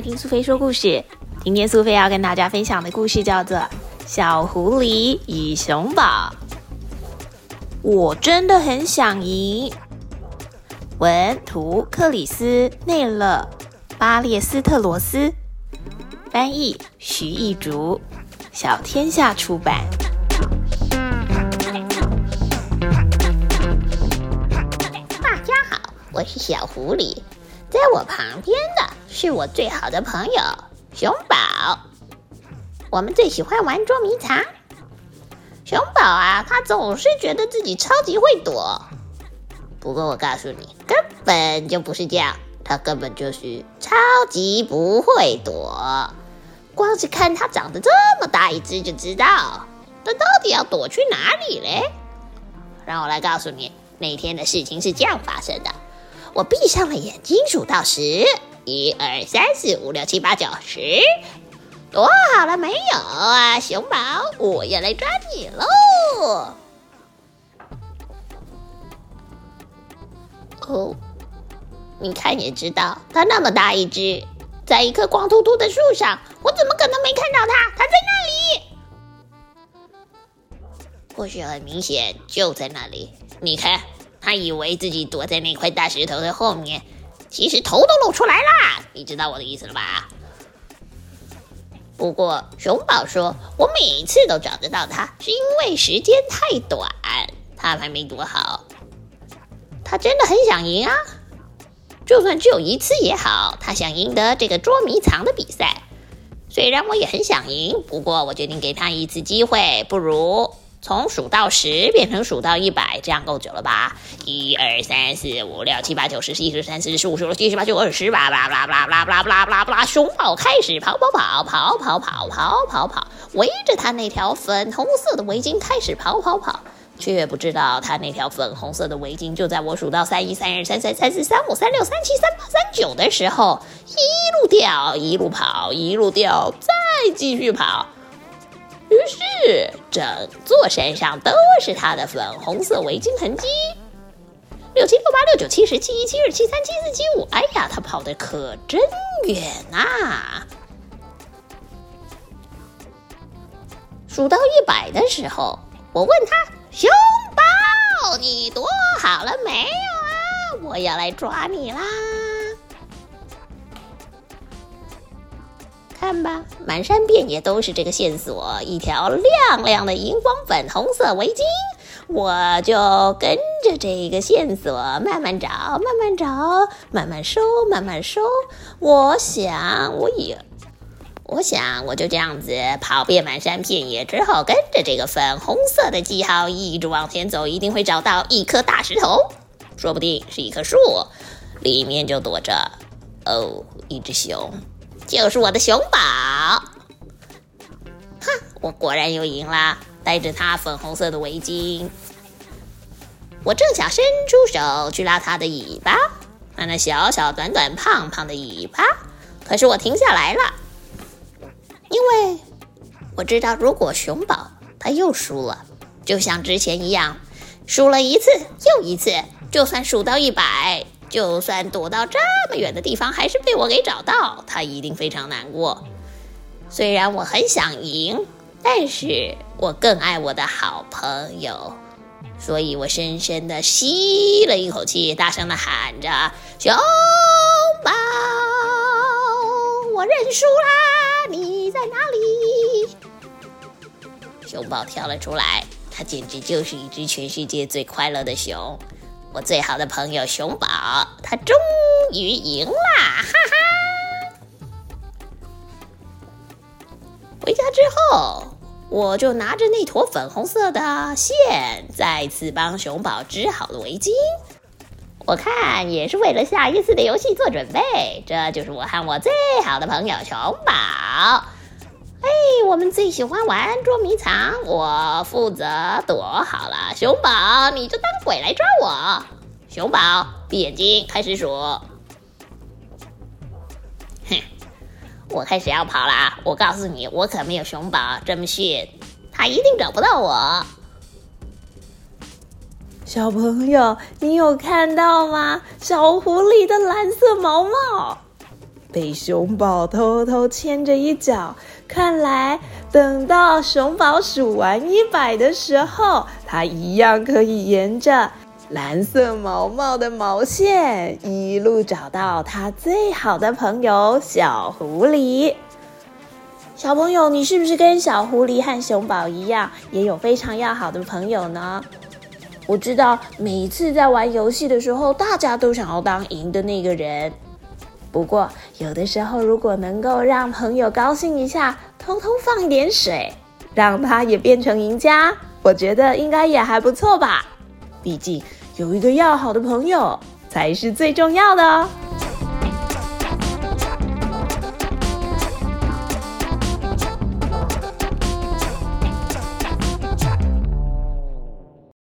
听苏菲说故事。今天苏菲要跟大家分享的故事叫做《小狐狸与熊宝》。我真的很想赢。文图：克里斯内勒·巴列斯特罗斯，翻译：徐艺竹，小天下出版。大家好，我是小狐狸。在我旁边的是我最好的朋友熊宝，我们最喜欢玩捉迷藏。熊宝啊，他总是觉得自己超级会躲，不过我告诉你，根本就不是这样，他根本就是超级不会躲。光是看他长得这么大一只就知道，他到底要躲去哪里嘞？让我来告诉你，那天的事情是这样发生的。我闭上了眼睛，数到十，一二三四五六七八九十，躲好了没有啊，熊宝？我要来抓你喽！哦，你看也知道，它那么大一只，在一棵光秃秃的树上，我怎么可能没看到它？它在那里，或许很明显就在那里。你看。他以为自己躲在那块大石头的后面，其实头都露出来啦！你知道我的意思了吧？不过熊宝说，我每次都找得到他，是因为时间太短，他还没躲好。他真的很想赢啊！就算只有一次也好，他想赢得这个捉迷藏的比赛。虽然我也很想赢，不过我决定给他一次机会，不如……从数到十变成数到一百，这样够久了吧？一二三四五六七八九十十一十二十三四十五十六七十八九二十，吧吧吧吧吧吧吧吧吧，熊宝开始跑跑跑跑跑跑跑跑跑，围着他那条粉红色的围巾开始跑跑跑，却不知道他那条粉红色的围巾就在我数到三一三二三三三四三五三六三七三八三九的时候，一路掉一路跑一路掉，再继续跑。于是，整座山上都是他的粉红色围巾痕迹。六七六八六九七十七一七二七三七四七五，哎呀，他跑的可真远呐！数到一百的时候，我问他：“熊宝，你躲好了没有啊？我要来抓你啦！”看吧，满山遍野都是这个线索，一条亮亮的荧光粉红色围巾，我就跟着这个线索慢慢找，慢慢找，慢慢收，慢慢收。我想，我也，我想，我就这样子跑遍满山遍野之后，跟着这个粉红色的记号一直往前走，一定会找到一颗大石头，说不定是一棵树，里面就躲着哦，一只熊。就是我的熊宝，哼，我果然又赢了，带着他粉红色的围巾。我正想伸出手去拉他的尾巴，那那小小短短胖胖的尾巴，可是我停下来了，因为我知道，如果熊宝他又输了，就像之前一样，输了一次又一次，就算数到一百。就算躲到这么远的地方，还是被我给找到，他一定非常难过。虽然我很想赢，但是我更爱我的好朋友，所以我深深的吸了一口气，大声的喊着：“熊宝，我认输啦！你在哪里？”熊宝跳了出来，它简直就是一只全世界最快乐的熊。我最好的朋友熊宝，他终于赢啦！哈哈。回家之后，我就拿着那坨粉红色的线，再次帮熊宝织好了围巾。我看也是为了下一次的游戏做准备。这就是我和我最好的朋友熊宝。哎，我们最喜欢玩捉迷藏，我负责躲好了。熊宝，你就当鬼来抓我。熊宝，闭眼睛，开始数。哼，我开始要跑了。我告诉你，我可没有熊宝这么逊，他一定找不到我。小朋友，你有看到吗？小狐狸的蓝色毛毛。被熊宝偷偷牵着一脚。看来等到熊宝数完一百的时候，他一样可以沿着蓝色毛毛的毛线一路找到他最好的朋友小狐狸。小朋友，你是不是跟小狐狸和熊宝一样，也有非常要好的朋友呢？我知道，每一次在玩游戏的时候，大家都想要当赢的那个人。不过，有的时候如果能够让朋友高兴一下，偷偷放一点水，让他也变成赢家，我觉得应该也还不错吧。毕竟有一个要好的朋友才是最重要的哦。